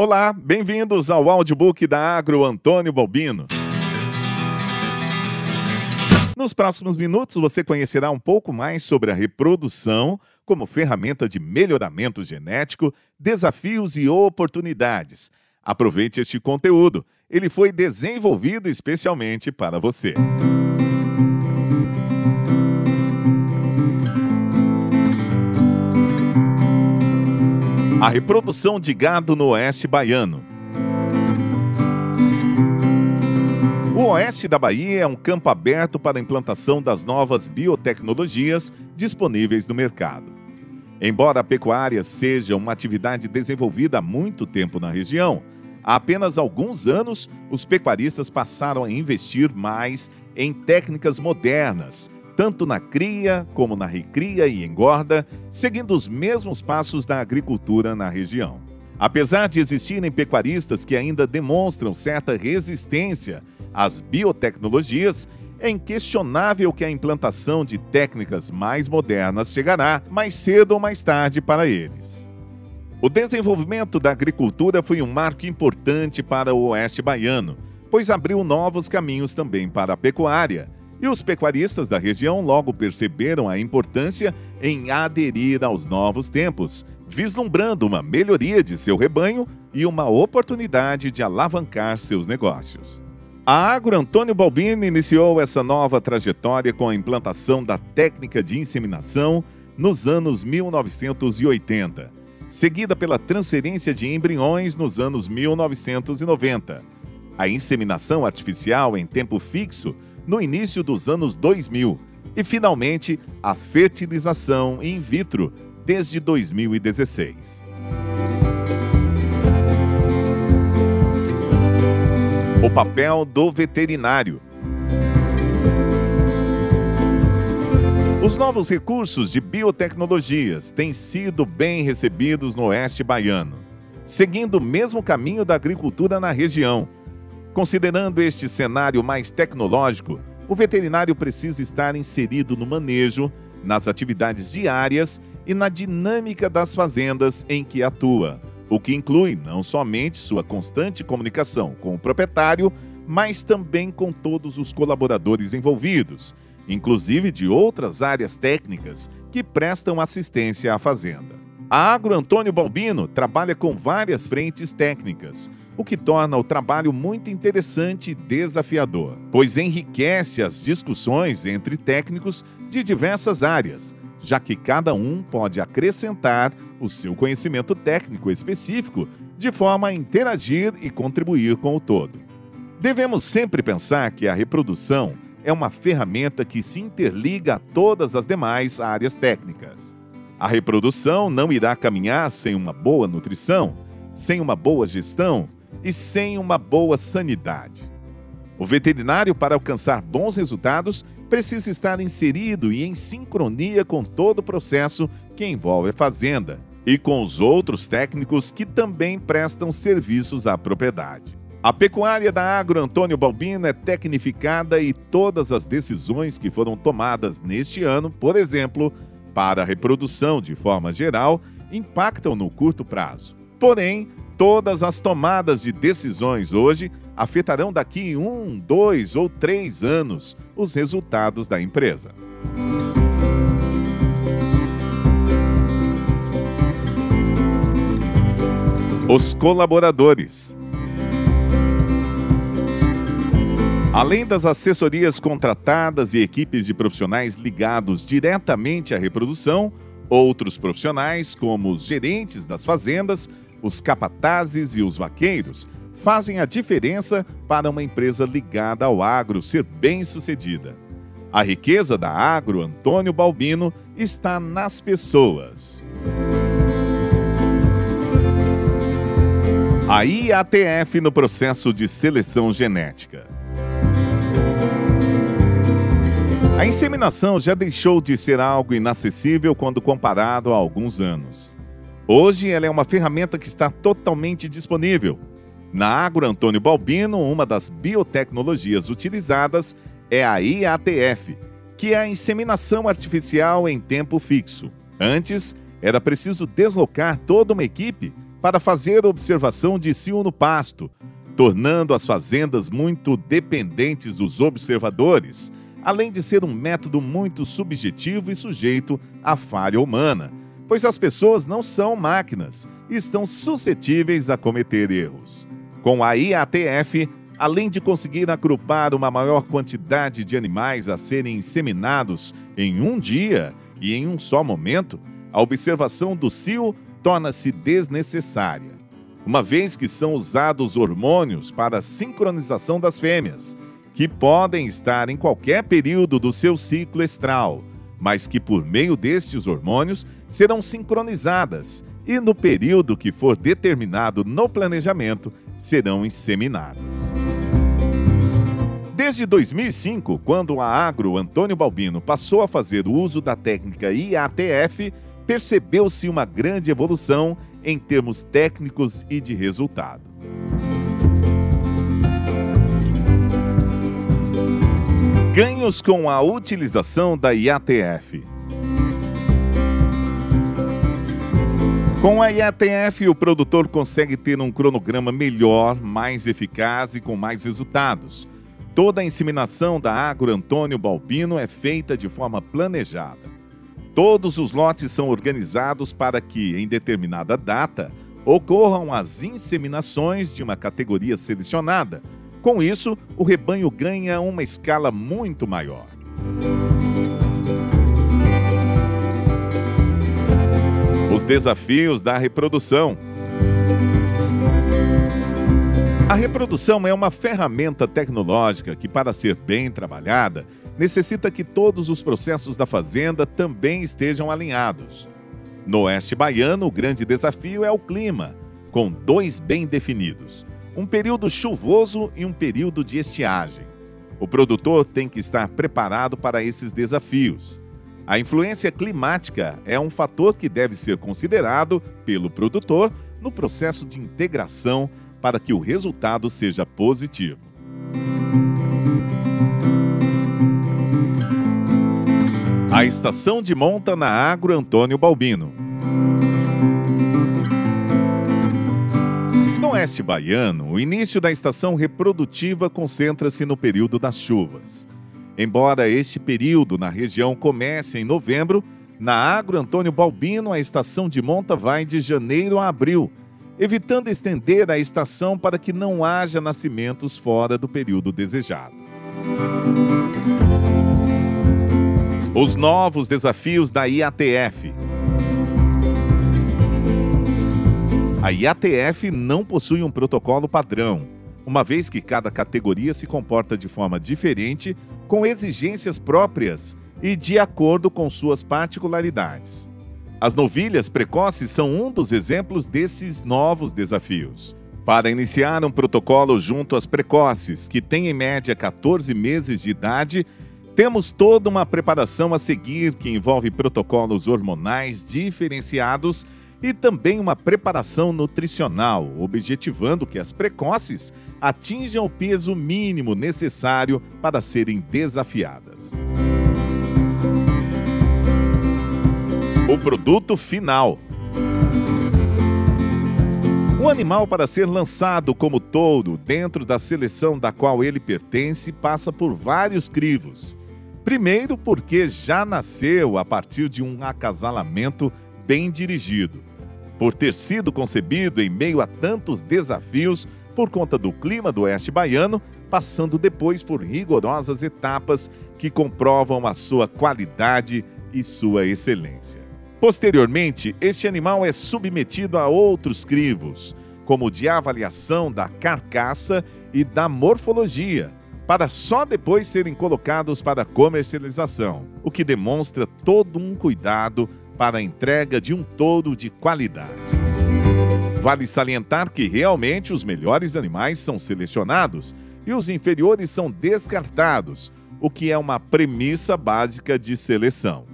Olá, bem-vindos ao audiobook da Agro Antônio Balbino. Nos próximos minutos você conhecerá um pouco mais sobre a reprodução como ferramenta de melhoramento genético, desafios e oportunidades. Aproveite este conteúdo, ele foi desenvolvido especialmente para você. A reprodução de gado no oeste baiano. O oeste da Bahia é um campo aberto para a implantação das novas biotecnologias disponíveis no mercado. Embora a pecuária seja uma atividade desenvolvida há muito tempo na região, há apenas alguns anos os pecuaristas passaram a investir mais em técnicas modernas, tanto na cria como na recria e engorda, seguindo os mesmos passos da agricultura na região. Apesar de existirem pecuaristas que ainda demonstram certa resistência às biotecnologias, é inquestionável que a implantação de técnicas mais modernas chegará mais cedo ou mais tarde para eles. O desenvolvimento da agricultura foi um marco importante para o oeste baiano, pois abriu novos caminhos também para a pecuária e os pecuaristas da região logo perceberam a importância em aderir aos novos tempos, vislumbrando uma melhoria de seu rebanho e uma oportunidade de alavancar seus negócios. A Agro Antônio Balbino iniciou essa nova trajetória com a implantação da técnica de inseminação nos anos 1980, seguida pela transferência de embriões nos anos 1990. A inseminação artificial em tempo fixo no início dos anos 2000 e, finalmente, a fertilização in vitro desde 2016. O papel do veterinário. Os novos recursos de biotecnologias têm sido bem recebidos no oeste baiano, seguindo o mesmo caminho da agricultura na região Considerando este cenário mais tecnológico, o veterinário precisa estar inserido no manejo, nas atividades diárias e na dinâmica das fazendas em que atua, o que inclui não somente sua constante comunicação com o proprietário, mas também com todos os colaboradores envolvidos, inclusive de outras áreas técnicas que prestam assistência à fazenda. A Agro Antônio Balbino trabalha com várias frentes técnicas, o que torna o trabalho muito interessante e desafiador, pois enriquece as discussões entre técnicos de diversas áreas, já que cada um pode acrescentar o seu conhecimento técnico específico de forma a interagir e contribuir com o todo. Devemos sempre pensar que a reprodução é uma ferramenta que se interliga a todas as demais áreas técnicas. A reprodução não irá caminhar sem uma boa nutrição, sem uma boa gestão e sem uma boa sanidade. O veterinário, para alcançar bons resultados, precisa estar inserido e em sincronia com todo o processo que envolve a fazenda e com os outros técnicos que também prestam serviços à propriedade. A pecuária da Agro Antônio Balbino é tecnificada e todas as decisões que foram tomadas neste ano, por exemplo, para a reprodução de forma geral, impactam no curto prazo. Porém, Todas as tomadas de decisões hoje afetarão daqui um, dois ou três anos os resultados da empresa. Os colaboradores. Além das assessorias contratadas e equipes de profissionais ligados diretamente à reprodução, outros profissionais, como os gerentes das fazendas, os capatazes e os vaqueiros fazem a diferença para uma empresa ligada ao agro ser bem-sucedida. A riqueza da Agro Antônio Balbino está nas pessoas. A IATF no processo de seleção genética. A inseminação já deixou de ser algo inacessível quando comparado a alguns anos. Hoje ela é uma ferramenta que está totalmente disponível. Na Agro Antônio Balbino, uma das biotecnologias utilizadas é a IATF, que é a inseminação artificial em tempo fixo. Antes, era preciso deslocar toda uma equipe para fazer observação de cio no pasto, tornando as fazendas muito dependentes dos observadores, além de ser um método muito subjetivo e sujeito à falha humana, pois as pessoas não são máquinas e estão suscetíveis a cometer erros. Com a IATF, além de conseguir agrupar uma maior quantidade de animais a serem inseminados em um dia e em um só momento, a observação do cio torna-se desnecessária, uma vez que são usados hormônios para a sincronização das fêmeas, que podem estar em qualquer período do seu ciclo estral, mas que por meio destes hormônios serão sincronizadas e no período que for determinado no planejamento serão inseminadas. Desde 2005, quando a Agro Antônio Balbino passou a fazer o uso da técnica IATF, percebeu-se uma grande evolução em termos técnicos e de resultado. Ganhos com a utilização da IATF. Com a IATF, o produtor consegue ter um cronograma melhor, mais eficaz e com mais resultados. Toda a inseminação da Agro Antônio Balbino é feita de forma planejada. Todos os lotes são organizados para que, em determinada data, ocorram as inseminações de uma categoria selecionada. Com isso, o rebanho ganha uma escala muito maior. Os desafios da reprodução. A reprodução é uma ferramenta tecnológica que, para ser bem trabalhada, necessita que todos os processos da fazenda também estejam alinhados. No oeste baiano, o grande desafio é o clima, com dois bem definidos: um período chuvoso e um período de estiagem. O produtor tem que estar preparado para esses desafios. A influência climática é um fator que deve ser considerado pelo produtor no processo de integração para que o resultado seja positivo. A estação de monta na Agro Antônio Balbino. Oeste baiano, o início da estação reprodutiva concentra-se no período das chuvas. Embora este período na região comece em novembro, na Agro Antônio Balbino a estação de monta vai de janeiro a abril, evitando estender a estação para que não haja nascimentos fora do período desejado. Os novos desafios da IATF. A IATF não possui um protocolo padrão, uma vez que cada categoria se comporta de forma diferente, com exigências próprias e de acordo com suas particularidades. As novilhas precoces são um dos exemplos desses novos desafios. Para iniciar um protocolo junto às precoces, que têm em média 14 meses de idade, temos toda uma preparação a seguir que envolve protocolos hormonais diferenciados e também uma preparação nutricional, objetivando que as precoces atinjam o peso mínimo necessário para serem desafiadas. O produto final. Um animal para ser lançado como touro dentro da seleção da qual ele pertence passa por vários crivos. Primeiro, porque já nasceu a partir de um acasalamento bem dirigido. Por ter sido concebido em meio a tantos desafios por conta do clima do oeste baiano, passando depois por rigorosas etapas que comprovam a sua qualidade e sua excelência. Posteriormente, este animal é submetido a outros crivos, como de avaliação da carcaça e da morfologia, para só depois serem colocados para comercialização, o que demonstra todo um cuidado para a entrega de um touro de qualidade. Vale salientar que realmente os melhores animais são selecionados e os inferiores são descartados, o que é uma premissa básica de seleção.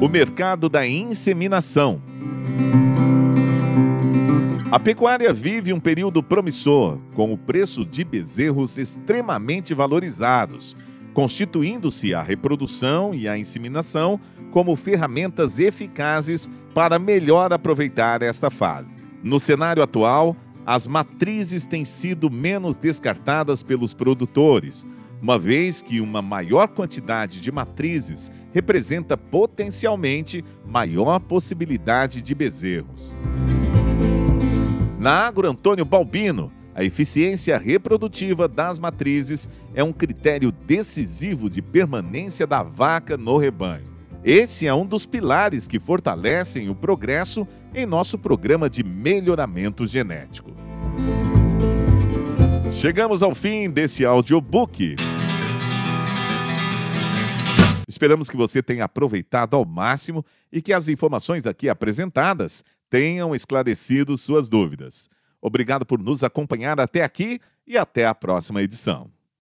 O mercado da inseminação. A pecuária vive um período promissor, com o preço de bezerros extremamente valorizados, constituindo-se a reprodução e a inseminação como ferramentas eficazes para melhor aproveitar esta fase. No cenário atual, as matrizes têm sido menos descartadas pelos produtores, uma vez que uma maior quantidade de matrizes representa potencialmente maior possibilidade de bezerros. Na Agro Antônio Balbino, a eficiência reprodutiva das matrizes é um critério decisivo de permanência da vaca no rebanho. Esse é um dos pilares que fortalecem o progresso em nosso programa de melhoramento genético. Chegamos ao fim desse audiobook. Esperamos que você tenha aproveitado ao máximo e que as informações aqui apresentadas tenham esclarecido suas dúvidas. Obrigado por nos acompanhar até aqui e até a próxima edição.